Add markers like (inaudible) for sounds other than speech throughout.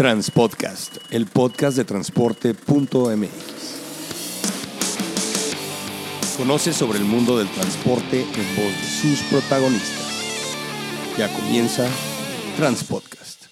Transpodcast, el podcast de transporte.mx. Conoce sobre el mundo del transporte en voz de sus protagonistas. Ya comienza Transpodcast.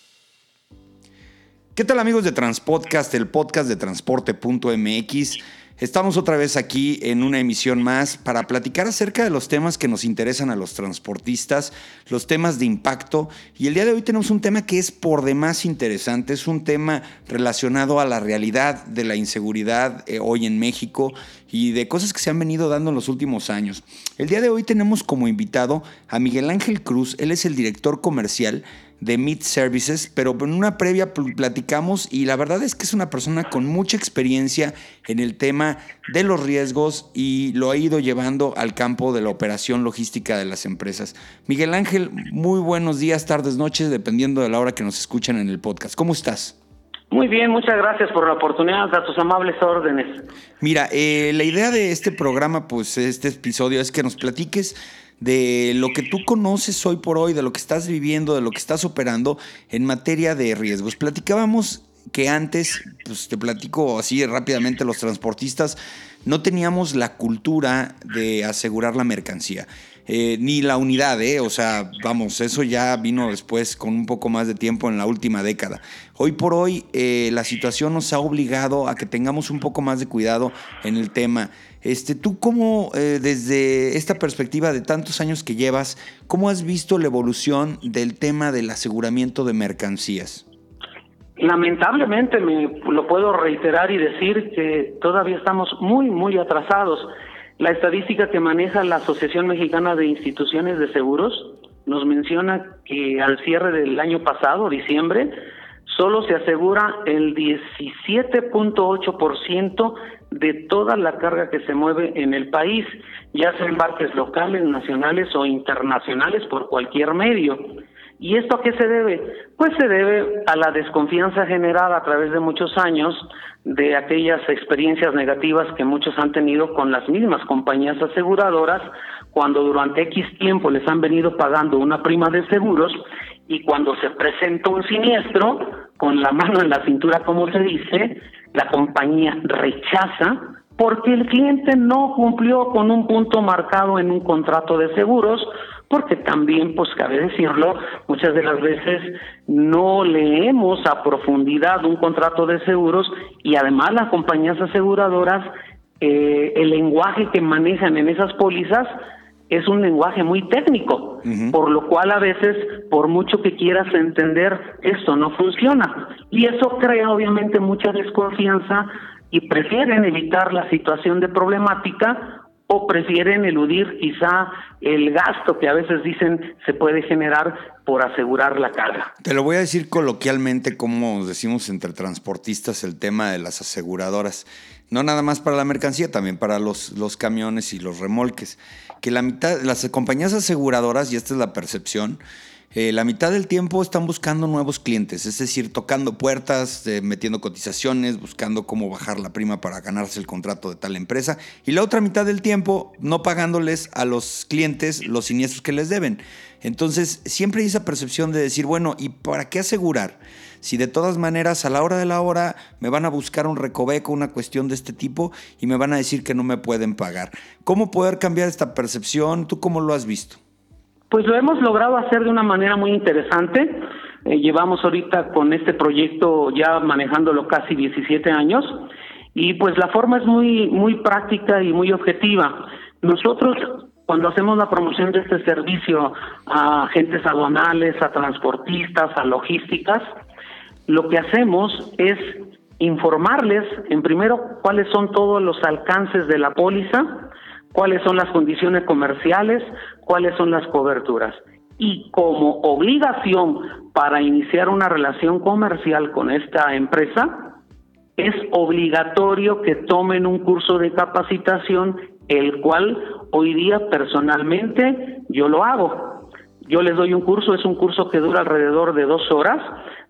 ¿Qué tal amigos de Transpodcast, el podcast de transporte.mx? Estamos otra vez aquí en una emisión más para platicar acerca de los temas que nos interesan a los transportistas, los temas de impacto. Y el día de hoy tenemos un tema que es por demás interesante, es un tema relacionado a la realidad de la inseguridad eh, hoy en México y de cosas que se han venido dando en los últimos años. El día de hoy tenemos como invitado a Miguel Ángel Cruz, él es el director comercial de Meet Services, pero en una previa platicamos y la verdad es que es una persona con mucha experiencia en el tema de los riesgos y lo ha ido llevando al campo de la operación logística de las empresas. Miguel Ángel, muy buenos días, tardes, noches, dependiendo de la hora que nos escuchan en el podcast. ¿Cómo estás? Muy bien, muchas gracias por la oportunidad, a tus amables órdenes. Mira, eh, la idea de este programa, pues este episodio, es que nos platiques de lo que tú conoces hoy por hoy, de lo que estás viviendo, de lo que estás operando en materia de riesgos. Platicábamos que antes, pues te platico así rápidamente, los transportistas no teníamos la cultura de asegurar la mercancía. Eh, ni la unidad, ¿eh? O sea, vamos, eso ya vino después con un poco más de tiempo en la última década. Hoy por hoy eh, la situación nos ha obligado a que tengamos un poco más de cuidado en el tema. Este, tú cómo, eh, desde esta perspectiva de tantos años que llevas, ¿cómo has visto la evolución del tema del aseguramiento de mercancías? Lamentablemente me lo puedo reiterar y decir que todavía estamos muy, muy atrasados. La estadística que maneja la Asociación Mexicana de Instituciones de Seguros nos menciona que al cierre del año pasado, diciembre, solo se asegura el 17.8% de toda la carga que se mueve en el país, ya sea en barques locales, nacionales o internacionales por cualquier medio. ¿Y esto a qué se debe? Pues se debe a la desconfianza generada a través de muchos años de aquellas experiencias negativas que muchos han tenido con las mismas compañías aseguradoras cuando durante X tiempo les han venido pagando una prima de seguros y cuando se presenta un siniestro, con la mano en la cintura, como se dice, la compañía rechaza porque el cliente no cumplió con un punto marcado en un contrato de seguros porque también, pues cabe decirlo, muchas de las veces no leemos a profundidad un contrato de seguros y además las compañías aseguradoras, eh, el lenguaje que manejan en esas pólizas es un lenguaje muy técnico, por lo cual a veces, por mucho que quieras entender, esto no funciona. Y eso crea obviamente mucha desconfianza y prefieren evitar la situación de problemática o prefieren eludir quizá el gasto que a veces dicen se puede generar por asegurar la carga. Te lo voy a decir coloquialmente, como decimos entre transportistas, el tema de las aseguradoras. No nada más para la mercancía, también para los, los camiones y los remolques. Que la mitad, las compañías aseguradoras, y esta es la percepción, eh, la mitad del tiempo están buscando nuevos clientes, es decir, tocando puertas, eh, metiendo cotizaciones, buscando cómo bajar la prima para ganarse el contrato de tal empresa. Y la otra mitad del tiempo no pagándoles a los clientes los siniestros que les deben. Entonces, siempre hay esa percepción de decir, bueno, ¿y para qué asegurar? Si de todas maneras a la hora de la hora me van a buscar un recoveco, una cuestión de este tipo, y me van a decir que no me pueden pagar. ¿Cómo poder cambiar esta percepción? ¿Tú cómo lo has visto? Pues lo hemos logrado hacer de una manera muy interesante. Eh, llevamos ahorita con este proyecto ya manejándolo casi 17 años y pues la forma es muy muy práctica y muy objetiva. Nosotros cuando hacemos la promoción de este servicio a agentes aduanales, a transportistas, a logísticas, lo que hacemos es informarles en primero cuáles son todos los alcances de la póliza, cuáles son las condiciones comerciales, cuáles son las coberturas. Y como obligación para iniciar una relación comercial con esta empresa, es obligatorio que tomen un curso de capacitación, el cual hoy día personalmente yo lo hago. Yo les doy un curso, es un curso que dura alrededor de dos horas,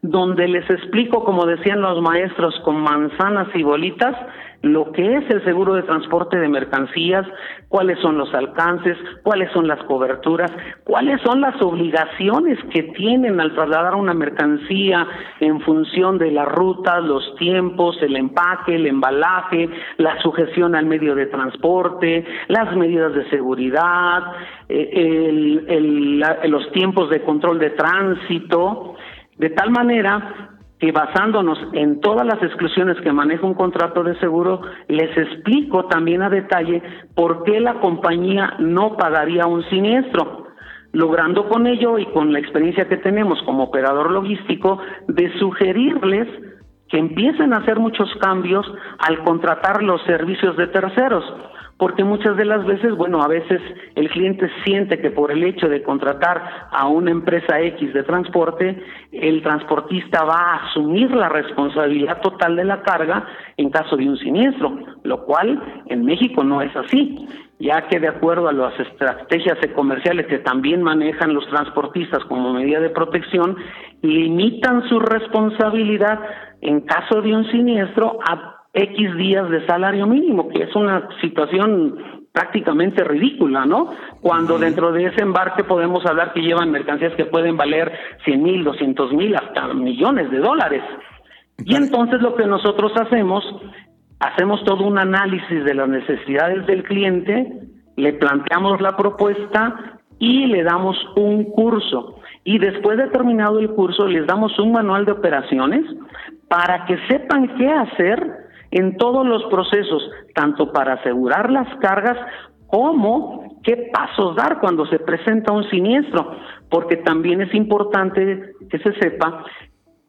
donde les explico, como decían los maestros, con manzanas y bolitas, lo que es el seguro de transporte de mercancías, cuáles son los alcances, cuáles son las coberturas, cuáles son las obligaciones que tienen al trasladar una mercancía en función de la ruta, los tiempos, el empaque, el embalaje, la sujeción al medio de transporte, las medidas de seguridad, eh, los tiempos de control de tránsito, de tal manera que basándonos en todas las exclusiones que maneja un contrato de seguro, les explico también a detalle por qué la compañía no pagaría un siniestro, logrando con ello y con la experiencia que tenemos como operador logístico de sugerirles que empiecen a hacer muchos cambios al contratar los servicios de terceros porque muchas de las veces, bueno, a veces el cliente siente que por el hecho de contratar a una empresa X de transporte, el transportista va a asumir la responsabilidad total de la carga en caso de un siniestro, lo cual en México no es así, ya que de acuerdo a las estrategias comerciales que también manejan los transportistas como medida de protección, limitan su responsabilidad en caso de un siniestro a X días de salario mínimo, que es una situación prácticamente ridícula, ¿no? Cuando dentro de ese embarque podemos hablar que llevan mercancías que pueden valer 100 mil, 200 mil, hasta millones de dólares. Y entonces lo que nosotros hacemos, hacemos todo un análisis de las necesidades del cliente, le planteamos la propuesta y le damos un curso. Y después de terminado el curso, les damos un manual de operaciones para que sepan qué hacer en todos los procesos, tanto para asegurar las cargas como qué pasos dar cuando se presenta un siniestro, porque también es importante que se sepa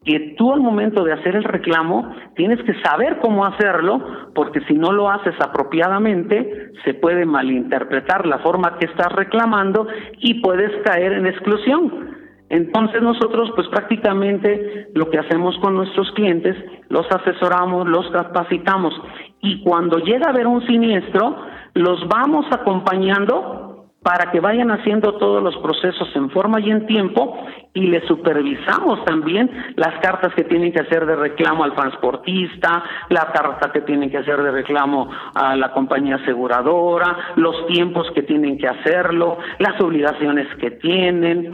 que tú al momento de hacer el reclamo tienes que saber cómo hacerlo, porque si no lo haces apropiadamente, se puede malinterpretar la forma que estás reclamando y puedes caer en exclusión. Entonces nosotros pues prácticamente lo que hacemos con nuestros clientes, los asesoramos, los capacitamos y cuando llega a haber un siniestro, los vamos acompañando para que vayan haciendo todos los procesos en forma y en tiempo y les supervisamos también las cartas que tienen que hacer de reclamo al transportista, la carta que tienen que hacer de reclamo a la compañía aseguradora, los tiempos que tienen que hacerlo, las obligaciones que tienen.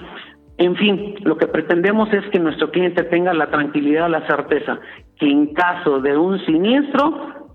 En fin, lo que pretendemos es que nuestro cliente tenga la tranquilidad, la certeza que en caso de un siniestro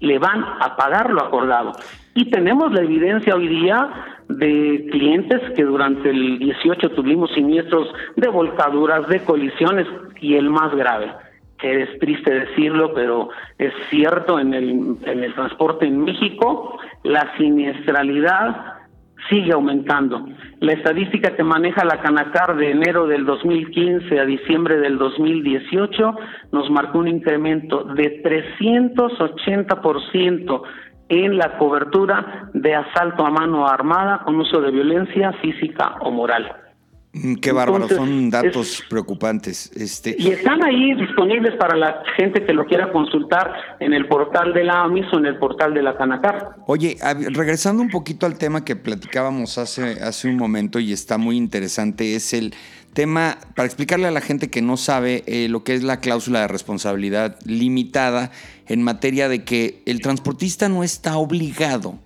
le van a pagar lo acordado. Y tenemos la evidencia hoy día de clientes que durante el 18 tuvimos siniestros de volcaduras, de colisiones y el más grave, que es triste decirlo, pero es cierto en el, en el transporte en México, la siniestralidad sigue aumentando. La estadística que maneja la Canacar de enero del 2015 a diciembre del 2018 nos marcó un incremento de 380% en la cobertura de asalto a mano armada con uso de violencia física o moral. Mm, qué bárbaro, son datos preocupantes. Este... Y están ahí disponibles para la gente que lo quiera consultar en el portal de la AMIS o en el portal de la Canacar. Oye, regresando un poquito al tema que platicábamos hace, hace un momento y está muy interesante, es el tema, para explicarle a la gente que no sabe eh, lo que es la cláusula de responsabilidad limitada en materia de que el transportista no está obligado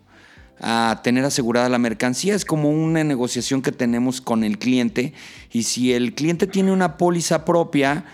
a tener asegurada la mercancía. Es como una negociación que tenemos con el cliente y si el cliente tiene una póliza propia,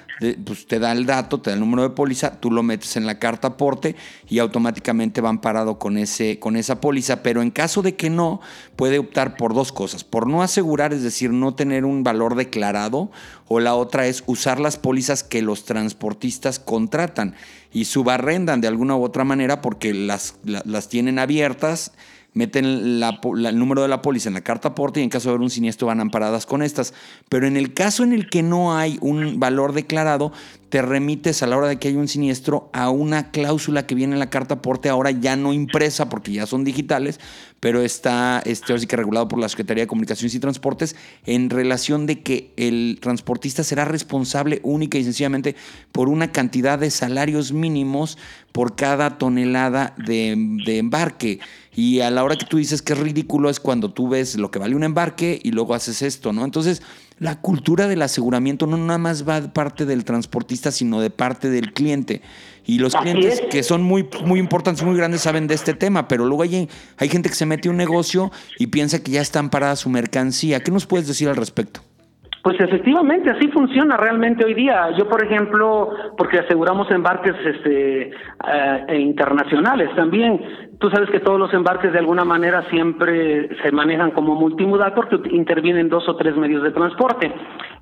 pues te da el dato, te da el número de póliza, tú lo metes en la carta aporte y automáticamente van parado con, ese, con esa póliza. Pero en caso de que no, puede optar por dos cosas. Por no asegurar, es decir, no tener un valor declarado, o la otra es usar las pólizas que los transportistas contratan y subarrendan de alguna u otra manera porque las, las tienen abiertas meten el número de la póliza en la carta aporte y en caso de haber un siniestro van amparadas con estas. Pero en el caso en el que no hay un valor declarado, te remites a la hora de que hay un siniestro a una cláusula que viene en la carta aporte, ahora ya no impresa porque ya son digitales, pero está este, que regulado por la Secretaría de Comunicaciones y Transportes en relación de que el transportista será responsable única y sencillamente por una cantidad de salarios mínimos por cada tonelada de embarque. Y a la hora que tú dices que es ridículo es cuando tú ves lo que vale un embarque y luego haces esto, ¿no? Entonces, la cultura del aseguramiento no nada más va de parte del transportista, sino de parte del cliente. Y los Así clientes es. que son muy, muy importantes, muy grandes, saben de este tema, pero luego hay, hay gente que se mete a un negocio y piensa que ya está amparada su mercancía. ¿Qué nos puedes decir al respecto? Pues efectivamente, así funciona realmente hoy día. Yo, por ejemplo, porque aseguramos embarques este, e internacionales también. Tú sabes que todos los embarques de alguna manera siempre se manejan como multimodal porque intervienen dos o tres medios de transporte.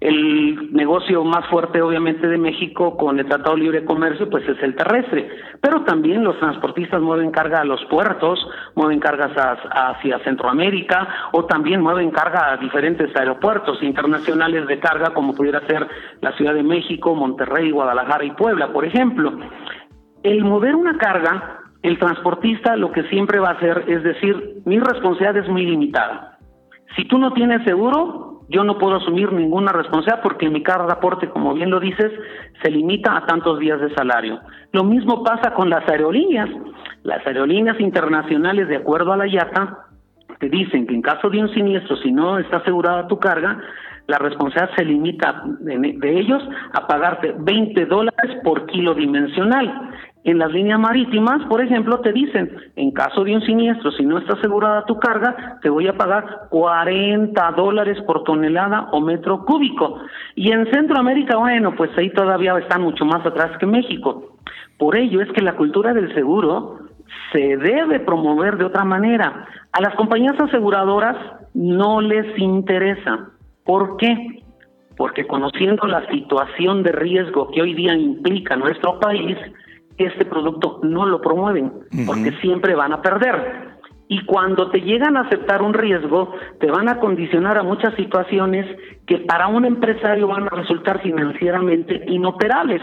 El negocio más fuerte, obviamente, de México con el Tratado de Libre Comercio, pues es el terrestre. Pero también los transportistas mueven carga a los puertos, mueven cargas a- hacia Centroamérica o también mueven carga a diferentes aeropuertos internacionales de carga, como pudiera ser la Ciudad de México, Monterrey, Guadalajara Puebla, por ejemplo. El mover una carga, el transportista lo que siempre va a hacer es decir, mi responsabilidad es muy limitada. Si tú no tienes seguro, yo no puedo asumir ninguna responsabilidad porque mi carga de aporte, como bien lo dices, se limita a tantos días de salario. Lo mismo pasa con las aerolíneas. Las aerolíneas internacionales, de acuerdo a la IATA, te dicen que en caso de un siniestro, si no está asegurada tu carga, la responsabilidad se limita de, ellos a pagarte 20 dólares por kilo dimensional. En las líneas marítimas, por ejemplo, te dicen, en caso de un siniestro, si no está asegurada tu carga, te voy a pagar 40 dólares por tonelada o metro cúbico. Y en Centroamérica, bueno, pues ahí todavía están mucho más atrás que México. Por ello es que la cultura del seguro se debe promover de otra manera. A las compañías aseguradoras no les interesa. ¿Por qué? Porque conociendo la situación de riesgo que hoy día implica nuestro país, este producto no lo promueven, porque siempre van a perder. Y cuando te llegan a aceptar un riesgo, te van a condicionar a muchas situaciones que para un empresario van a resultar financieramente inoperables.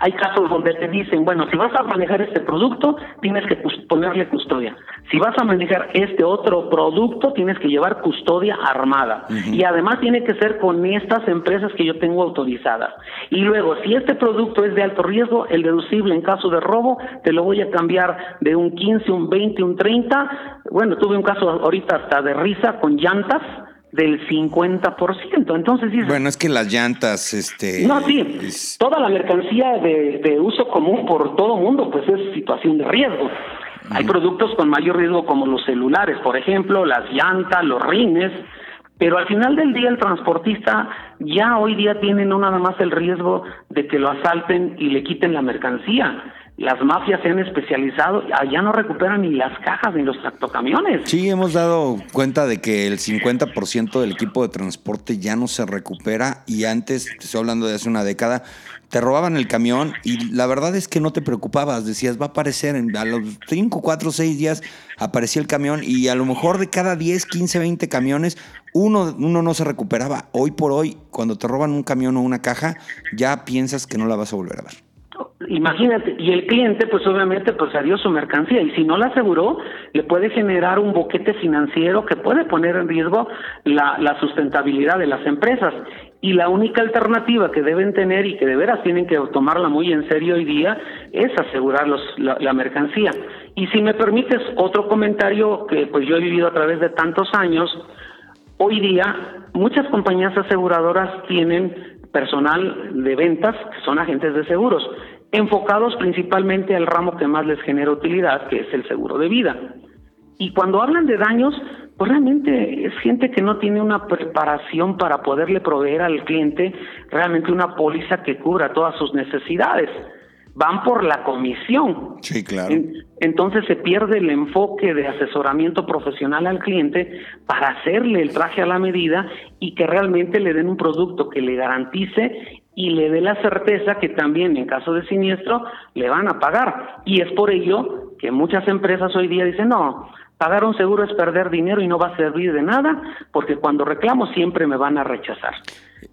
Hay casos donde te dicen, bueno, si vas a manejar este producto, tienes que ponerle custodia. Si vas a manejar este otro producto, tienes que llevar custodia armada. Y además tiene que ser con estas empresas que yo tengo autorizadas. Y luego, si este producto es de alto riesgo, el deducible en caso de robo, te lo voy a cambiar de un 15, un 20, un 30. Bueno, tuve un caso ahorita hasta de risa con llantas del 50%. Entonces dices, Bueno, es que las llantas, este. no, sí, es- toda la mercancía de, de uso común por todo mundo, pues es situación de riesgo. Hay productos con mayor riesgo como los celulares, por ejemplo, las llantas, los rines, pero al final del día el transportista ya hoy día tiene no nada más el riesgo de que lo asalten y le quiten la mercancía. Las mafias se han especializado, ya no recuperan ni las cajas ni los tractocamiones. Sí, hemos dado cuenta de que el 50% del equipo de transporte ya no se recupera y antes, te estoy hablando de hace una década, te robaban el camión y la verdad es que no te preocupabas, decías, va a aparecer, en, a los 5, 4, 6 días aparecía el camión y a lo mejor de cada 10, 15, 20 camiones, uno, uno no se recuperaba. Hoy por hoy, cuando te roban un camión o una caja, ya piensas que no la vas a volver a ver. Imagínate, y el cliente pues obviamente pues adiós su mercancía y si no la aseguró le puede generar un boquete financiero que puede poner en riesgo la, la sustentabilidad de las empresas y la única alternativa que deben tener y que de veras tienen que tomarla muy en serio hoy día es asegurar los, la, la mercancía. Y si me permites otro comentario que pues yo he vivido a través de tantos años, hoy día muchas compañías aseguradoras tienen personal de ventas que son agentes de seguros, enfocados principalmente al ramo que más les genera utilidad, que es el seguro de vida. Y cuando hablan de daños, pues realmente es gente que no tiene una preparación para poderle proveer al cliente realmente una póliza que cubra todas sus necesidades. Van por la comisión. Sí, claro. En- Entonces se pierde el enfoque de asesoramiento profesional al cliente para hacerle el traje a la medida y que realmente le den un producto que le garantice y le dé la certeza que también en caso de siniestro le van a pagar. Y es por ello que muchas empresas hoy día dicen, no, pagar un seguro es perder dinero y no va a servir de nada porque cuando reclamo siempre me van a rechazar.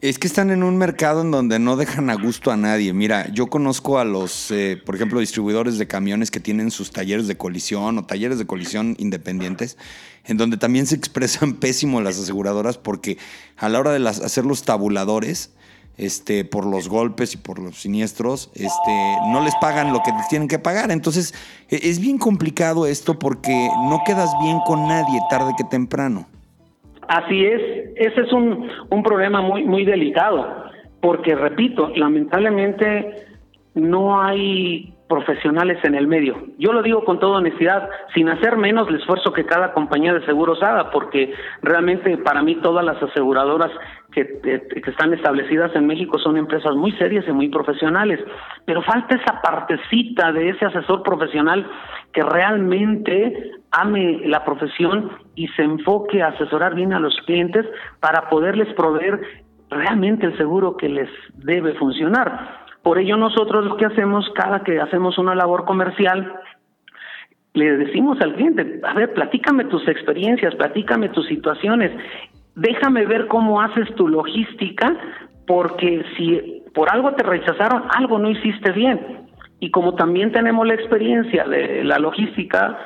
Es que están en un mercado en donde no dejan a gusto a nadie. Mira, yo conozco a los, eh, por ejemplo, distribuidores de camiones que tienen sus talleres de colisión o talleres de colisión independientes, en donde también se expresan (laughs) pésimo las aseguradoras porque a la hora de hacer los tabuladores, este, por los golpes y por los siniestros, este, no les pagan lo que tienen que pagar. Entonces, e, es bien complicado esto porque no quedas bien con nadie tarde que temprano. Así es, ese es un, un problema muy, muy delicado, porque repito, lamentablemente no hay profesionales en el medio. Yo lo digo con toda honestidad, sin hacer menos el esfuerzo que cada compañía de seguros haga, porque realmente para mí todas las aseguradoras que, que, están establecidas en México son empresas muy serias y muy profesionales, pero falta esa partecita de ese asesor profesional que realmente ame la profesión y se enfoque a asesorar bien a los clientes para poderles proveer realmente el seguro que les debe funcionar. Por ello nosotros lo que hacemos cada que hacemos una labor comercial, le decimos al cliente, a ver, platícame tus experiencias, platícame tus situaciones, déjame ver cómo haces tu logística, porque si por algo te rechazaron, algo no hiciste bien. Y como también tenemos la experiencia de la logística,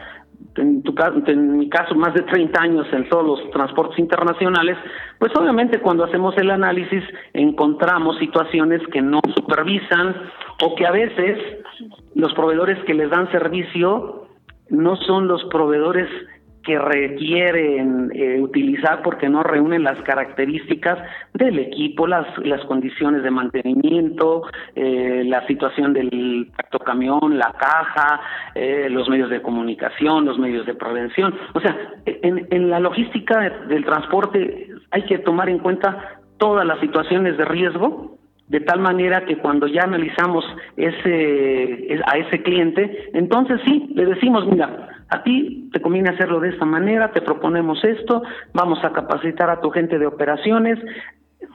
en, tu, en mi caso más de 30 años en todos los transportes internacionales, pues obviamente cuando hacemos el análisis encontramos situaciones que no supervisan o que a veces los proveedores que les dan servicio no son los proveedores que requieren eh, utilizar porque no reúnen las características del equipo, las, las condiciones de mantenimiento, eh, la situación del camión, la caja, eh, los medios de comunicación, los medios de prevención. O sea, en, en la logística del transporte hay que tomar en cuenta todas las situaciones de riesgo de tal manera que cuando ya analizamos ese a ese cliente, entonces sí, le decimos, mira, a ti te conviene hacerlo de esta manera, te proponemos esto, vamos a capacitar a tu gente de operaciones,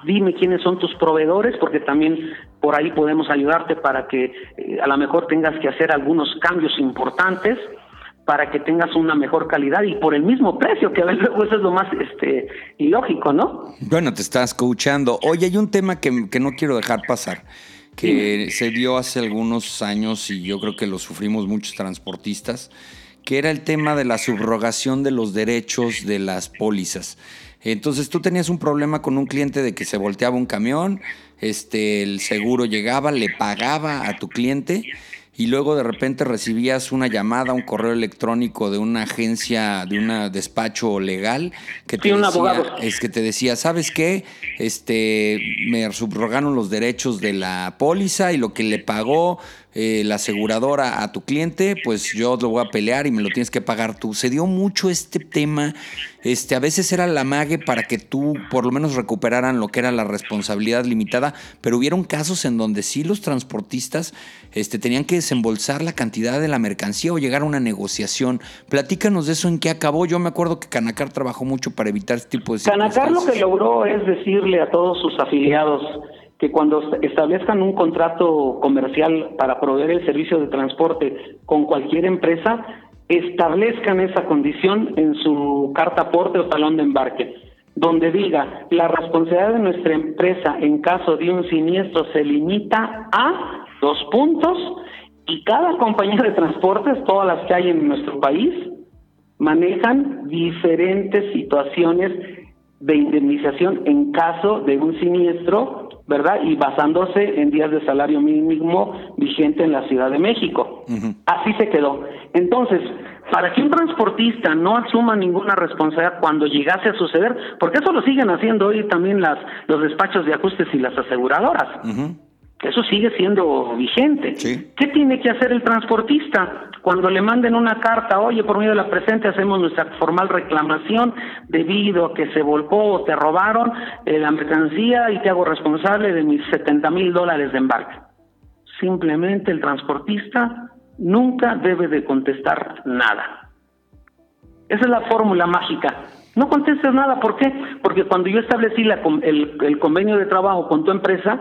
dime quiénes son tus proveedores, porque también por ahí podemos ayudarte para que eh, a lo mejor tengas que hacer algunos cambios importantes para que tengas una mejor calidad y por el mismo precio, que a veces (laughs) eso es lo más este, ilógico, ¿no? Bueno, te estás escuchando. Oye, hay un tema que, que no quiero dejar pasar que se dio hace algunos años y yo creo que lo sufrimos muchos transportistas, que era el tema de la subrogación de los derechos de las pólizas. Entonces tú tenías un problema con un cliente de que se volteaba un camión, este, el seguro llegaba, le pagaba a tu cliente y luego de repente recibías una llamada, un correo electrónico de una agencia, de un despacho legal que te, decía, es que te decía, ¿sabes qué? Este, me subrogaron los derechos de la póliza y lo que le pagó eh, la aseguradora a tu cliente, pues yo lo voy a pelear y me lo tienes que pagar tú. Se dio mucho este tema. Este, a veces era la mague para que tú por lo menos recuperaran lo que era la responsabilidad limitada, pero hubieron casos en donde sí los transportistas este, tenían que desembolsar la cantidad de la mercancía o llegar a una negociación. Platícanos de eso en qué acabó. Yo me acuerdo que Canacar trabajó mucho para evitar este tipo de Canacar lo que logró es decirle a todos sus afiliados que cuando establezcan un contrato comercial para proveer el servicio de transporte con cualquier empresa, establezcan esa condición en su carta aporte o talón de embarque, donde diga la responsabilidad de nuestra empresa en caso de un siniestro se limita a dos puntos y cada compañía de transportes, todas las que hay en nuestro país, manejan diferentes situaciones de indemnización en caso de un siniestro ¿verdad? Y basándose en días de salario mínimo vigente en la Ciudad de México. Así se quedó. Entonces, para que un transportista no asuma ninguna responsabilidad cuando llegase a suceder, porque eso lo siguen haciendo hoy también las los despachos de ajustes y las aseguradoras. Eso sigue siendo vigente. ¿Qué tiene que hacer el transportista? Cuando le manden una carta, oye, por medio de la presente hacemos nuestra formal reclamación debido a que se volcó o te robaron eh, la mercancía y te hago responsable de mis 70 mil dólares de embarque. Simplemente el transportista nunca debe de contestar nada. Esa es la fórmula mágica. No contestes nada, ¿por qué? Porque cuando yo establecí la, el, el convenio de trabajo con tu empresa,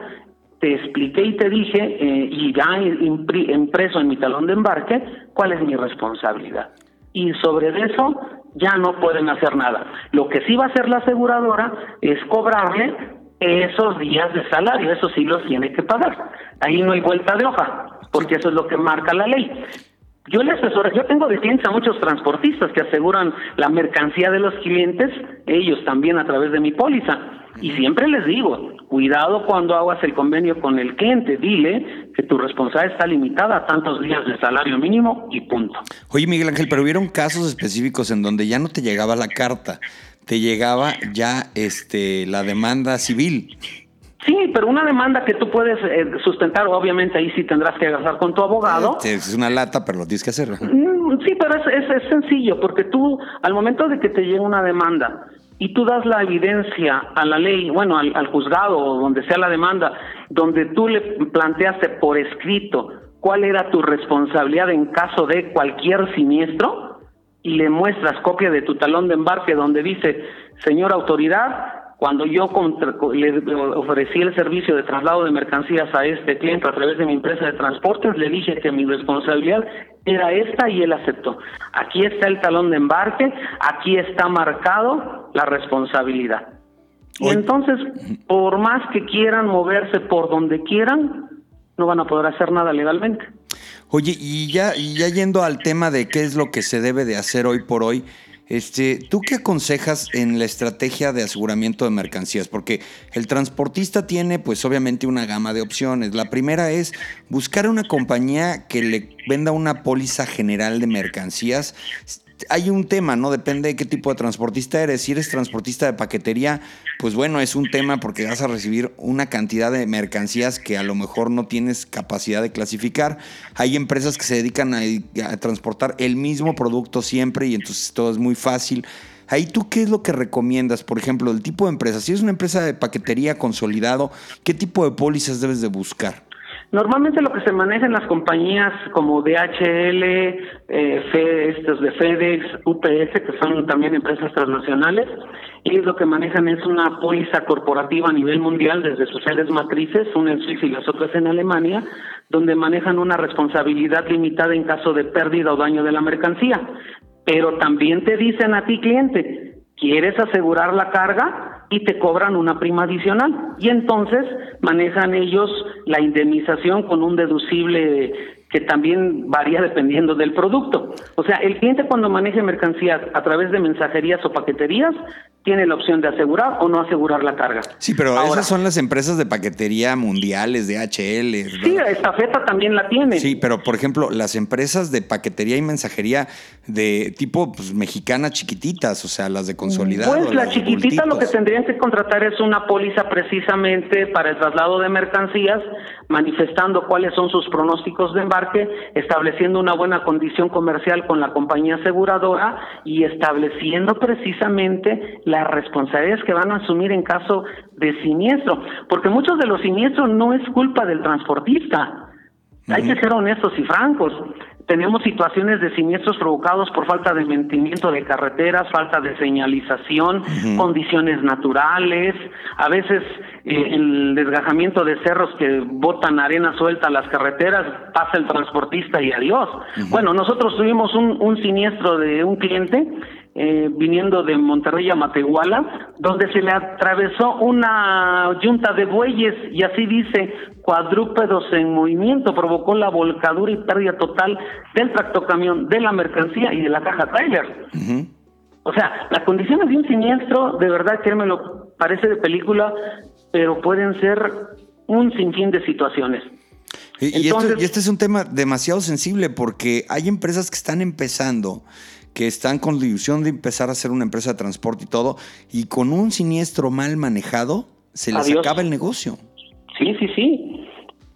te expliqué y te dije, eh, y ya impreso en mi talón de embarque, cuál es mi responsabilidad. Y sobre eso ya no pueden hacer nada. Lo que sí va a hacer la aseguradora es cobrarle esos días de salario, eso sí los tiene que pagar. Ahí no hay vuelta de hoja, porque eso es lo que marca la ley. Yo le asesoro, yo tengo de clientes a muchos transportistas que aseguran la mercancía de los clientes, ellos también a través de mi póliza. Y siempre les digo, cuidado cuando hagas el convenio con el cliente, dile que tu responsabilidad está limitada a tantos días de salario mínimo y punto. Oye, Miguel Ángel, pero hubieron casos específicos en donde ya no te llegaba la carta, te llegaba ya este la demanda civil. Sí, pero una demanda que tú puedes eh, sustentar, obviamente ahí sí tendrás que gastar con tu abogado. Es una lata, pero lo tienes que hacer. Mm, sí, pero es, es, sencillo, porque tú, al momento de que te llegue una demanda y tú das la evidencia a la ley, bueno, al, al juzgado o donde sea la demanda, donde tú le planteaste por escrito cuál era tu responsabilidad en caso de cualquier siniestro y le muestras copia de tu talón de embarque donde dice, señora autoridad, cuando yo le ofrecí el servicio de traslado de mercancías a este cliente a través de mi empresa de transportes, le dije que mi responsabilidad era esta y él aceptó. Aquí está el talón de embarque, aquí está marcado la responsabilidad. Y entonces, por más que quieran moverse por donde quieran, no van a poder hacer nada legalmente. Oye, y ya, y ya yendo al tema de qué es lo que se debe de hacer hoy por hoy, este, ¿Tú qué aconsejas en la estrategia de aseguramiento de mercancías? Porque el transportista tiene, pues obviamente, una gama de opciones. La primera es buscar una compañía que le venda una póliza general de mercancías hay un tema, ¿no? Depende de qué tipo de transportista eres. Si eres transportista de paquetería, pues bueno, es un tema porque vas a recibir una cantidad de mercancías que a lo mejor no tienes capacidad de clasificar. Hay empresas que se dedican a, transportar el mismo producto siempre y entonces todo es muy fácil. Ahí tú, ¿qué es lo que recomiendas? Por ejemplo, el tipo de empresa. Si es una empresa de paquetería consolidado, ¿qué tipo de pólizas debes de buscar? Normalmente lo que se maneja en las compañías como DHL, eh, estos de FedEx, UPS, que son también empresas transnacionales, ellos lo que manejan es una póliza corporativa a nivel mundial desde sus sedes matrices, una en Suiza y las otras en Alemania, donde manejan una responsabilidad limitada en caso de pérdida o daño de la mercancía. Pero también te dicen a ti, cliente, ¿quieres asegurar la carga? Y te cobran una prima adicional. Y entonces manejan ellos la indemnización con un deducible que también varía dependiendo del producto. O sea, el cliente cuando maneje mercancías a través de mensajerías o paqueterías tiene la opción de asegurar o no asegurar la carga. Sí, pero esas son las empresas de paquetería mundiales, de HL. Sí, esta feta también la tiene. Sí, pero por ejemplo, las empresas de paquetería y mensajería de tipo pues, mexicana chiquititas, o sea, las de consolidado. Pues la chiquitita lo que tendrían que contratar es una póliza precisamente para el traslado de mercancías, manifestando cuáles son sus pronósticos de embarque, estableciendo una buena condición comercial con la compañía aseguradora y estableciendo precisamente las responsabilidades que van a asumir en caso de siniestro, porque muchos de los siniestros no es culpa del transportista. Hay que ser honestos y francos. Tenemos situaciones de siniestros provocados por falta de mantenimiento de carreteras, falta de señalización, condiciones naturales, a veces eh, el desgajamiento de cerros que botan arena suelta a las carreteras, pasa el transportista y adiós. Bueno, nosotros tuvimos un, un siniestro de un cliente eh, viniendo de Monterrey a Matehuala, donde se le atravesó una yunta de bueyes y así dice, cuadrúpedos en movimiento, provocó la volcadura y pérdida total del tractocamión, de la mercancía y de la caja trailer. O sea, las condiciones de un siniestro, de verdad que me lo parece de película, pero pueden ser un sinfín de situaciones. y, y este es un tema demasiado sensible porque hay empresas que están empezando que están con la ilusión de empezar a ser una empresa de transporte y todo, y con un siniestro mal manejado, se les acaba el negocio. Sí, sí, sí.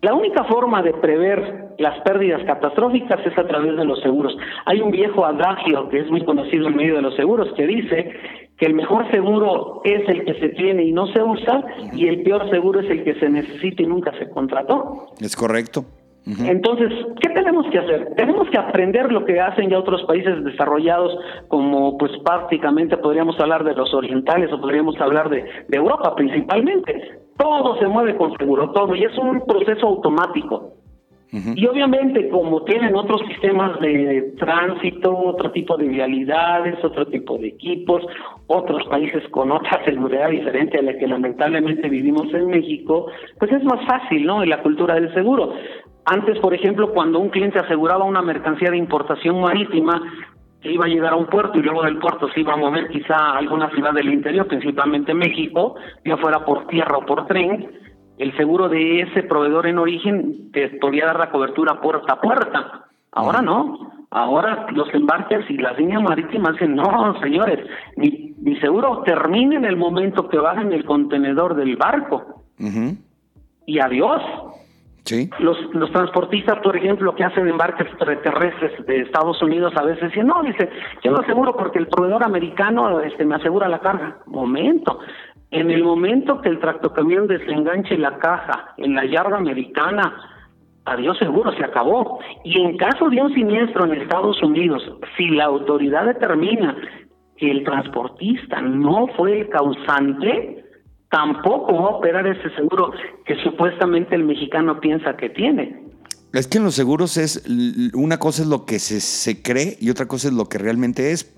La única forma de prever las pérdidas catastróficas es a través de los seguros. Hay un viejo adagio que es muy conocido en medio de los seguros que dice que el mejor seguro es el que se tiene y no se usa y el peor seguro es el que se necesita y nunca se contrató. Es correcto. Entonces, ¿qué tenemos que hacer? Tenemos que aprender lo que hacen ya otros países desarrollados, como pues prácticamente podríamos hablar de los orientales o podríamos hablar de, Europa principalmente. Todo se mueve con seguro, todo, y es un proceso automático. Y obviamente, como tienen otros sistemas de tránsito, otro tipo de vialidades, otro tipo de equipos, otros países con otra (laughs) seguridad diferente a la que lamentablemente vivimos en México, pues es más fácil, ¿no? En la cultura del seguro. Antes, por ejemplo, cuando un cliente aseguraba una mercancía de importación marítima, que iba a llegar a un puerto y luego del puerto se iba a mover quizá a alguna ciudad del interior, principalmente México, ya fuera por tierra o por tren, el seguro de ese proveedor en origen te podía dar la cobertura puerta a puerta. Ahora no. Ahora los embarques y las líneas marítimas dicen, no, señores, mi, mi seguro termina en el momento que bajen el contenedor del barco. Y adiós. Sí. Los, los transportistas, por ejemplo, que hacen embarques terrestres de Estados Unidos a veces dicen, no, dice, yo lo aseguro porque el proveedor americano este, me asegura la carga. Momento. En el momento que el tractocamión desenganche la caja en la yarda americana, adiós seguro, se acabó. Y en caso de un siniestro en Estados Unidos, si la autoridad determina que el transportista no fue el causante, tampoco va a operar ese seguro que supuestamente el mexicano piensa que tiene. Es que en los seguros es una cosa es lo que se, se cree y otra cosa es lo que realmente es.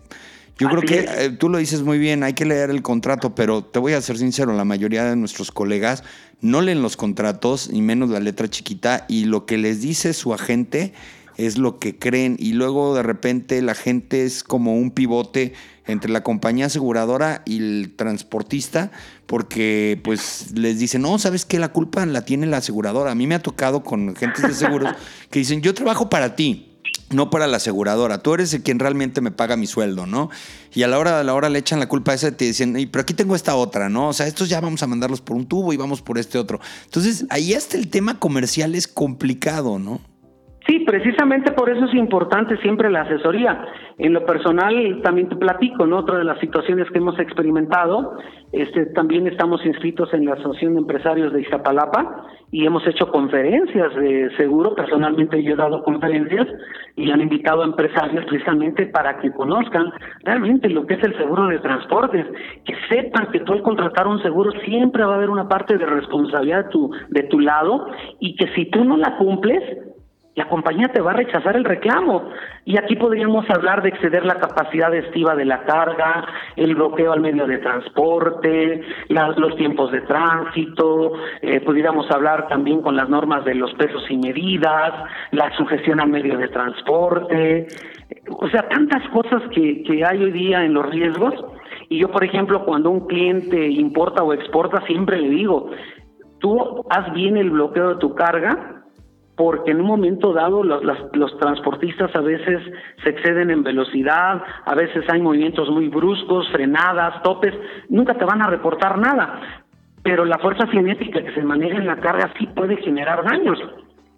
Yo creo que eh, tú lo dices muy bien, hay que leer el contrato, pero te voy a ser sincero, la mayoría de nuestros colegas no leen los contratos, ni menos la letra chiquita, y lo que les dice su agente es lo que creen, y luego de repente la gente es como un pivote entre la compañía aseguradora y el transportista, porque pues les dicen, no, ¿sabes qué? La culpa la tiene la aseguradora. A mí me ha tocado con agentes de seguros (laughs) que dicen, yo trabajo para ti no para la aseguradora. Tú eres el quien realmente me paga mi sueldo, ¿no? Y a la hora de la hora le echan la culpa a esa y te dicen, pero aquí tengo esta otra, ¿no? O sea, estos ya vamos a mandarlos por un tubo y vamos por este otro. Entonces, ahí hasta el tema comercial es complicado, ¿no? Sí, precisamente por eso es importante siempre la asesoría. En lo personal también te platico, ¿no? Otra de las situaciones que hemos experimentado, este, también estamos inscritos en la Asociación de Empresarios de Iztapalapa y hemos hecho conferencias de seguro. Personalmente yo he dado conferencias y han invitado a empresarios precisamente para que conozcan realmente lo que es el seguro de transportes, que sepan que tú al contratar un seguro siempre va a haber una parte de responsabilidad de tu, de tu lado y que si tú no la cumples, la compañía te va a rechazar el reclamo. Y aquí podríamos hablar de exceder la capacidad estiva de la carga, el bloqueo al medio de transporte, los tiempos de tránsito, eh, pudiéramos hablar también con las normas de los pesos y medidas, la sujeción al medio de transporte, o sea, tantas cosas que, que hay hoy día en los riesgos. Y yo, por ejemplo, cuando un cliente importa o exporta, siempre le digo, tú haz bien el bloqueo de tu carga porque en un momento dado los, los, transportistas a veces se exceden en velocidad, a veces hay movimientos muy bruscos, frenadas, topes, nunca te van a reportar nada, pero la fuerza cinética que se maneja en la carga sí puede generar daños.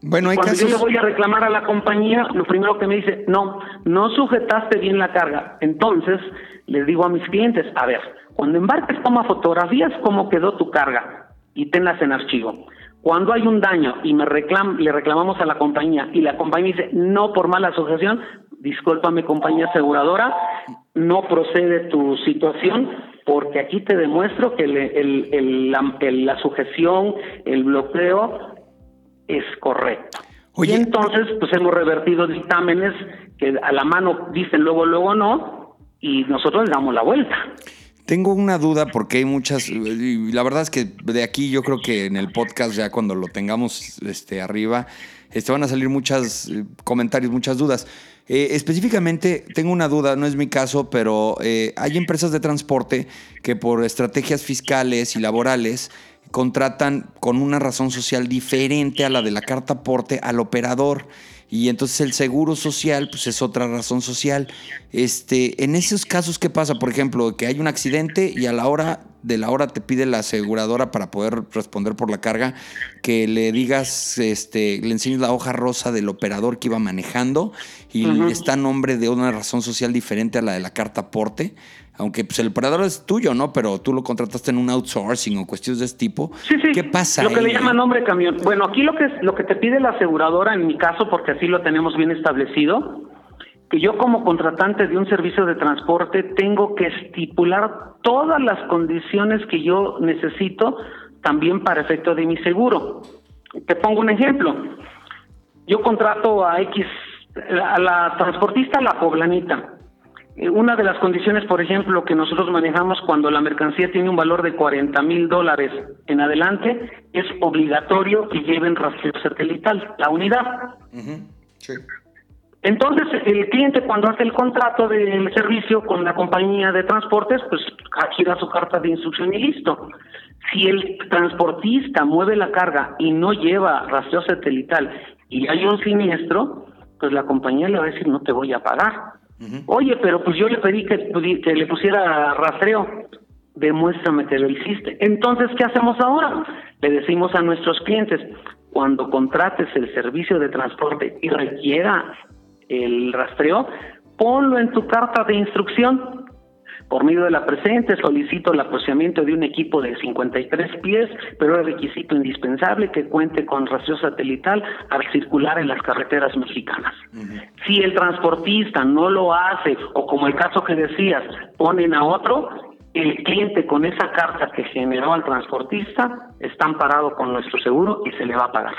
Bueno, hay Cuando yo le voy a reclamar a la compañía, lo primero que me dice, no, no sujetaste bien la carga. Entonces, les digo a mis clientes, a ver, cuando embarques toma fotografías cómo quedó tu carga y tenlas en archivo. Cuando hay un daño y me reclam le reclamamos a la compañía y la compañía dice no por mala asociación, discúlpame compañía aseguradora, no procede tu situación porque aquí te demuestro que el, la, sujeción, el bloqueo es correcto. Y entonces, pues hemos revertido dictámenes que a la mano dicen luego, luego no, y nosotros le damos la vuelta. Tengo una duda porque hay muchas, la verdad es que de aquí yo creo que en el podcast ya cuando lo tengamos este, arriba, este, van a salir muchos eh, comentarios, muchas dudas. Eh, específicamente, tengo una duda, no es mi caso, pero eh, hay empresas de transporte que por estrategias fiscales y laborales contratan con una razón social diferente a la de la carta aporte al operador y entonces el seguro social pues es otra razón social. Este, en esos casos qué pasa, por ejemplo, que hay un accidente y a la hora de la hora te pide la aseguradora para poder responder por la carga que le digas este le enseñes la hoja rosa del operador que iba manejando y está a nombre de una razón social diferente a la de la carta aporte aunque pues, el operador es tuyo, ¿no? Pero tú lo contrataste en un outsourcing o cuestiones de este tipo. Sí, sí. ¿Qué pasa? Lo que le llama nombre camión. Bueno, aquí lo que, lo que te pide la aseguradora, en mi caso, porque así lo tenemos bien establecido, que yo como contratante de un servicio de transporte tengo que estipular todas las condiciones que yo necesito también para efecto de mi seguro. Te pongo un ejemplo. Yo contrato a X, a la transportista La Poblanita Una de las condiciones, por ejemplo, que nosotros manejamos cuando la mercancía tiene un valor de 40 mil dólares en adelante, es obligatorio que lleven rastreo satelital, la unidad. Sí. Entonces, el cliente cuando hace el contrato del servicio con la compañía de transportes, pues gira su carta de instrucción y listo. Si el transportista mueve la carga y no lleva rastreo satelital y hay un siniestro, pues la compañía le va a decir no te voy a pagar. Oye, pero pues yo le pedí que, que le pusiera rastreo. Demuéstrame que lo hiciste. Entonces, ¿qué hacemos ahora? Le decimos a nuestros clientes, cuando contrates el servicio de transporte y requiera el rastreo, ponlo en tu carta de instrucción. Por medio de la presente solicito el apreciamiento de un equipo de 53 pies, pero es requisito indispensable que cuente con rastreo satelital al circular en las carreteras mexicanas. Si el transportista no lo hace, o como el caso que decías, ponen a otro, el cliente con esa carta que generó al transportista está amparado con nuestro seguro y se le va a pagar.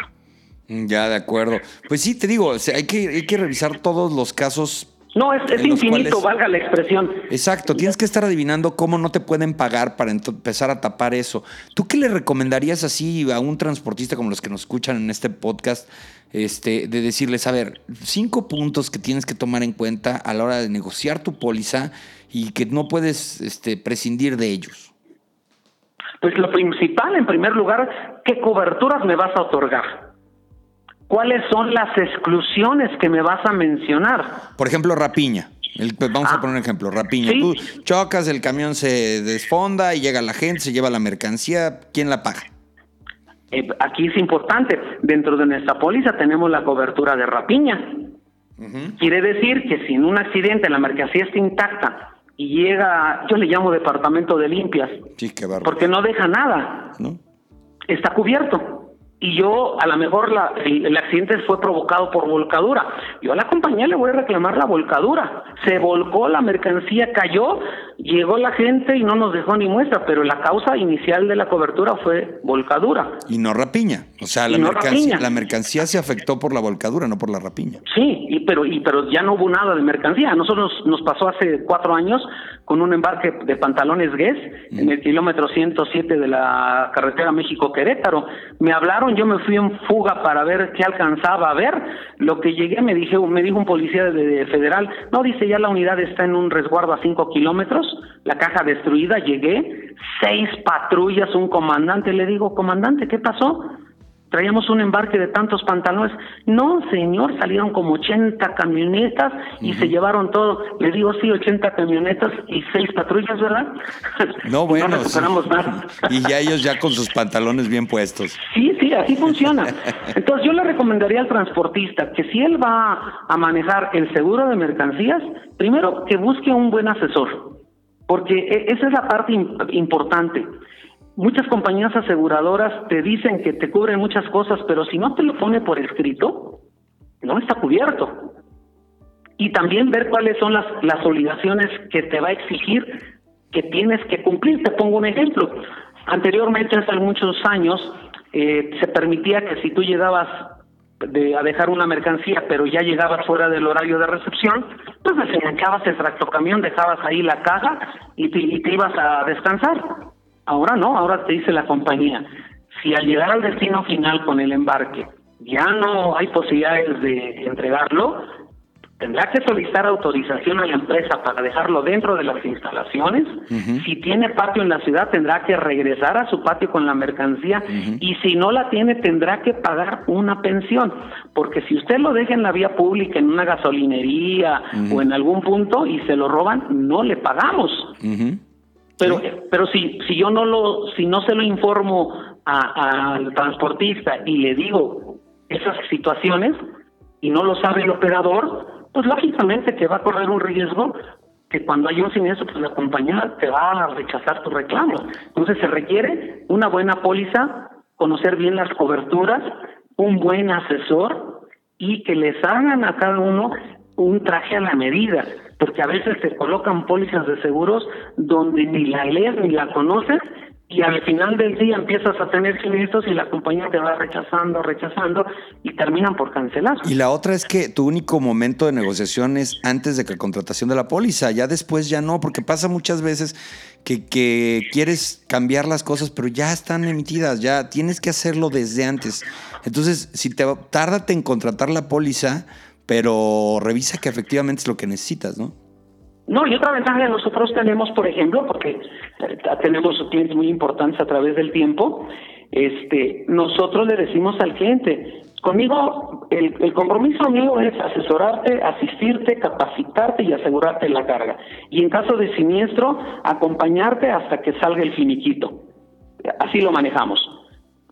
Ya, de acuerdo. Pues sí, te digo, o sea, hay que, hay que revisar todos los casos. No, es, infinito, cuales- valga la expresión. Exacto, tienes que estar adivinando cómo no te pueden pagar para empezar a tapar eso. ¿Tú qué le recomendarías así a un transportista como los que nos escuchan en este podcast? Este, de decirles, a ver, cinco puntos que tienes que tomar en cuenta a la hora de negociar tu póliza y que no puedes este, prescindir de ellos. Pues lo principal, en primer lugar, ¿qué coberturas me vas a otorgar? ¿Cuáles son las exclusiones que me vas a mencionar? Por ejemplo, rapiña. El- pues vamos a Ah. poner un ejemplo, rapiña. Sí. Tú chocas, el camión se desfonda y llega la gente, se lleva la mercancía. ¿Quién la paga? Eh, aquí es importante, dentro de nuestra póliza tenemos la cobertura de rapiña. Quiere decir que si en un accidente la mercancía está intacta y llega, yo le llamo departamento de limpias, Sí, qué porque no deja nada, ¿No? está cubierto. Y yo, a lo mejor la- el, el accidente fue provocado por volcadura. Yo a la compañía le voy a reclamar la volcadura. Se volcó, la mercancía cayó, llegó la gente y no nos dejó ni muestra, pero la causa inicial de la cobertura fue volcadura. Y no rapiña. O sea, la, no mercancía, rapiña. la mercancía se afectó por la volcadura, no por la rapiña. Sí, y pero y pero ya no hubo nada de mercancía. A nosotros nos pasó hace cuatro años con un embarque de pantalones Guess en el kilómetro 107 de la carretera México-Querétaro. Me hablaron, yo me fui en fuga para ver qué alcanzaba a ver. Lo que llegué me dije, me dijo un policía de, de federal, no dice ya la unidad está en un resguardo a cinco kilómetros, la caja destruida. Llegué, seis patrullas, un comandante. Le digo, comandante, ¿qué pasó? Traíamos un embarque de tantos pantalones. No, señor, salieron como 80 camionetas y se llevaron todo. Le digo, sí, 80 camionetas y seis patrullas, ¿verdad? No, (laughs) bueno. No recuperamos sí. nada. (laughs) Y ya ellos ya con sus pantalones bien puestos. Sí, sí, así funciona. (laughs) Entonces yo le recomendaría al transportista que si él va a manejar el seguro de mercancías, primero que busque un buen asesor, porque e- esa es la parte im- importante. Muchas compañías aseguradoras te dicen que te cubren muchas cosas, pero si no te lo pone por escrito, no está cubierto. Y también ver cuáles son las, las obligaciones que te va a exigir que tienes que cumplir. Te pongo un ejemplo. Anteriormente, hace muchos años, eh, se permitía que si tú llegabas de, a dejar una mercancía, pero ya llegabas fuera del horario de recepción, pues desenganchabas el tractocamión, dejabas ahí la caja y te, y te ibas a descansar. Ahora no, ahora te dice la compañía, si al llegar al destino final con el embarque ya no hay posibilidades de entregarlo, tendrá que solicitar autorización a la empresa para dejarlo dentro de las instalaciones. Si tiene patio en la ciudad, tendrá que regresar a su patio con la mercancía. Y si no la tiene, tendrá que pagar una pensión. Porque si usted lo deja en la vía pública, en una gasolinería o en algún punto y se lo roban, no le pagamos. Pero, pero si, si yo no lo, si no se lo informo al transportista y le digo esas situaciones y no lo sabe el operador, pues lógicamente que va a correr un riesgo que cuando hay un siniestro, pues la compañía te va a rechazar tu reclamo. Entonces se requiere una buena póliza, conocer bien las coberturas, un buen asesor y que les hagan a cada uno un traje a la medida, porque a veces te colocan pólizas de seguros donde ni la lees ni la conoces y al final del día empiezas a tener siniestros y la compañía te va rechazando, rechazando y terminan por cancelar. Y la otra es que tu único momento de negociación es antes de que la contratación de la póliza, ya después ya no, porque pasa muchas veces que, que quieres cambiar las cosas, pero ya están emitidas, ya tienes que hacerlo desde antes. Entonces, si te tárdate en contratar la póliza, pero revisa que efectivamente es lo que necesitas, ¿no? No, y otra ventaja que nosotros tenemos, por ejemplo, porque eh, tenemos clientes muy importantes a través del tiempo, este, nosotros le decimos al cliente, conmigo, el, el, compromiso mío es asesorarte, asistirte, capacitarte y asegurarte la carga. Y en caso de siniestro, acompañarte hasta que salga el finiquito. Así lo manejamos.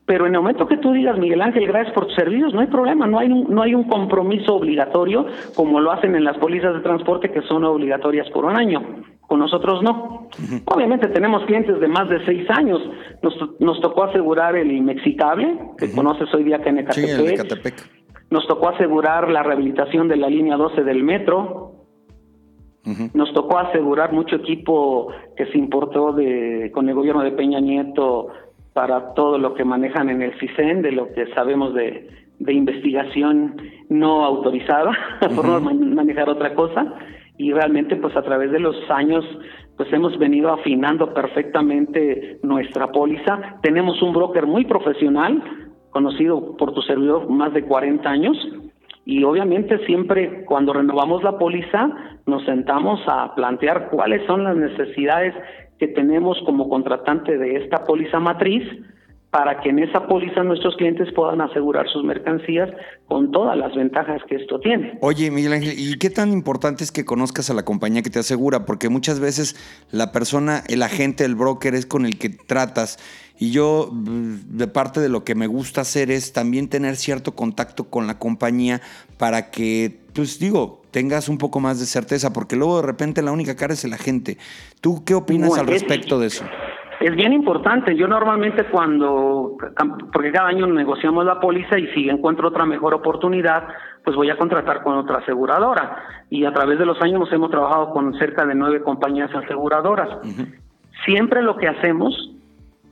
Pero en el momento que tú digas, Miguel Ángel, gracias por tus servicios, no hay problema, no hay un, no hay un compromiso obligatorio como lo hacen en las pólizas de transporte que son obligatorias por un año. Con nosotros no. Obviamente tenemos clientes de más de seis años. Nos, nos tocó asegurar el Mexicable, que conoces hoy día que en Ecatepec. Nos tocó asegurar la rehabilitación de la línea 12 del metro. Nos tocó asegurar mucho equipo que se importó de con el gobierno de Peña Nieto para todo lo que manejan en el CISEN, de lo que sabemos de, de investigación no autorizada, (laughs) por no manejar otra cosa, y realmente pues a través de los años pues hemos venido afinando perfectamente nuestra póliza. Tenemos un broker muy profesional, conocido por tu servidor más de 40 años, y obviamente siempre cuando renovamos la póliza nos sentamos a plantear cuáles son las necesidades que tenemos como contratante de esta póliza matriz para que en esa póliza nuestros clientes puedan asegurar sus mercancías con todas las ventajas que esto tiene. Oye, Miguel Ángel, ¿y qué tan importante es que conozcas a la compañía que te asegura? Porque muchas veces la persona, el agente, el broker es con el que tratas. Y yo, mm, de parte de lo que me gusta hacer es también tener cierto contacto con la compañía para que, pues digo, tengas un poco más de certeza, porque luego de repente la única cara es el agente. ¿Tú qué opinas al respecto de eso? Es bien importante. Yo normalmente cuando, porque cada año negociamos la póliza y si encuentro otra mejor oportunidad, pues voy a contratar con otra aseguradora. Y a través de los años nos hemos trabajado con cerca de nueve compañías aseguradoras. Siempre lo que hacemos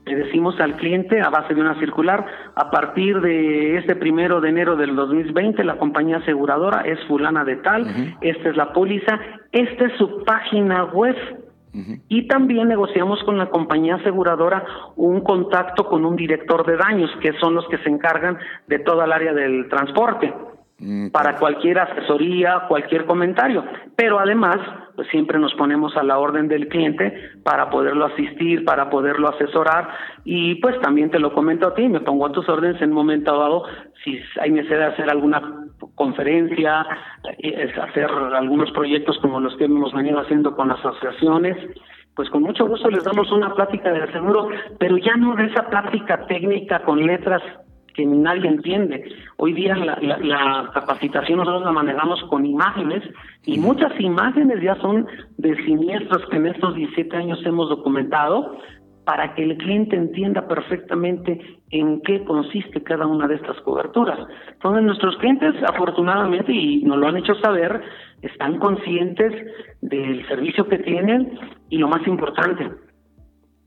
le decimos al cliente a base de una circular, a partir de este primero de enero del 2020, la compañía aseguradora es fulana de tal, esta es la póliza, esta es su página web. Y también negociamos con la compañía aseguradora un contacto con un director de daños, que son los que se encargan de toda el área del transporte, mm, para cualquier asesoría, cualquier comentario. Pero además, pues siempre nos ponemos a la orden del cliente para poderlo asistir, para poderlo asesorar y pues también te lo comento a ti, me pongo a tus órdenes en un momento dado si hay necesidad de hacer alguna conferencia, hacer algunos proyectos como los que hemos venido haciendo con asociaciones, pues con mucho gusto les damos una plática de seguro, pero ya no de esa plática técnica con letras que nadie entiende. Hoy día la, la, capacitación nosotros la manejamos con imágenes y muchas imágenes ya son de siniestros que en estos 17 años hemos documentado para que el cliente entienda perfectamente en qué consiste cada una de estas coberturas. Entonces nuestros clientes afortunadamente, y nos lo han hecho saber, están conscientes del servicio que tienen y lo más importante,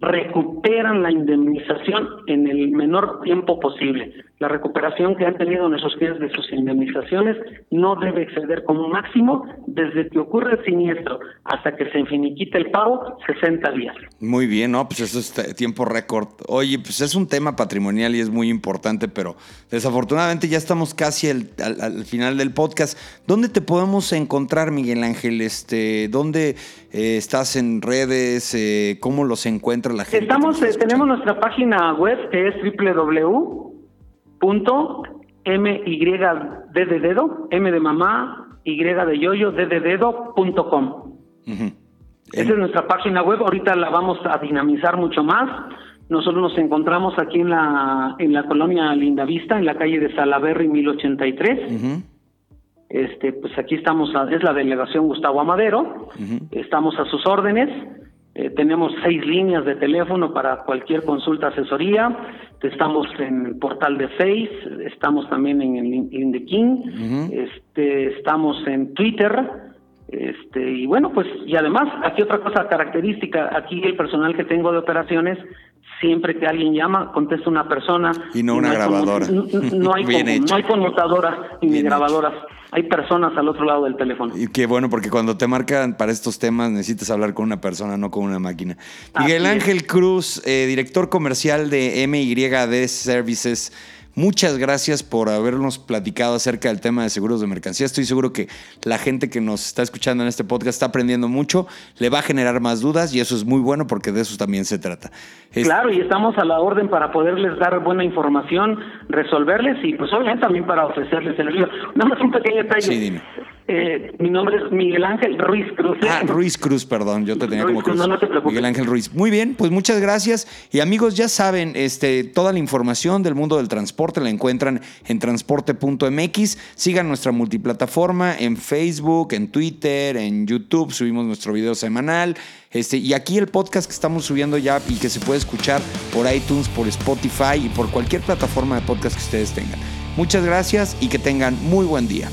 recuperan la indemnización en el menor tiempo posible. La recuperación que han tenido nuestros clientes de sus indemnizaciones no debe exceder como máximo desde que ocurre el siniestro hasta que se finiquita el pago 60 días. Muy bien, ¿no? Pues eso es tiempo récord. Oye, pues es un tema patrimonial y es muy importante, pero desafortunadamente ya estamos casi al, al, final del podcast. ¿Dónde te podemos encontrar, Miguel Ángel? Este, ¿Dónde eh, estás en redes? Eh, ¿Cómo los encuentra la gente? Estamos, eh, tenemos nuestra página web que es www punto M Y D de dedo, M de mamá, Y de yoyo, D de dedo, punto com. Esa es nuestra página web, ahorita la vamos a dinamizar mucho más. Nosotros nos encontramos aquí en la, en la colonia Lindavista, en la calle de Salaberry 1083. Este, pues aquí estamos, es la delegación Gustavo Amadero, estamos a sus órdenes. Eh, tenemos seis líneas de teléfono para cualquier consulta, asesoría. Estamos en el portal de Face, estamos también en el LinkedIn, este, estamos en Twitter, Este, y bueno, pues, y además, aquí otra cosa característica, aquí el personal que tengo de operaciones, siempre que alguien llama, contesta una persona. Y no una grabadora. no, hay no hay (laughs) conmutadoras ni grabadoras. Hay personas al otro lado del teléfono. Y qué bueno, porque cuando te marcan para estos temas necesitas hablar con una persona, no con una máquina. Miguel Ángel Cruz, eh, director comercial de MYD Services. Muchas gracias por habernos platicado acerca del tema de seguros de mercancía. Estoy seguro que la gente que nos está escuchando en este podcast está aprendiendo mucho, le va a generar más dudas y eso es muy bueno porque de eso también se trata. Claro, y estamos a la orden para poderles dar buena información, resolverles y pues obviamente también para ofrecerles el servicio. Nada más un pequeño detalle. Sí, dime. Eh, mi nombre es Miguel Ángel Ruiz Cruz. Ah, Ruiz Cruz, perdón, yo te tenía como Cruz. No, te preocupes. Miguel Ángel Ruiz. Muy bien, pues muchas gracias. Y amigos, ya saben, este, toda la información del mundo del transporte la encuentran en transporte.mx. Sigan nuestra multiplataforma en Facebook, en Twitter, en YouTube. Subimos nuestro video semanal. Este, y aquí el podcast que estamos subiendo ya y que se puede escuchar por iTunes, por Spotify y por cualquier plataforma de podcast que ustedes tengan. Muchas gracias y que tengan muy buen día.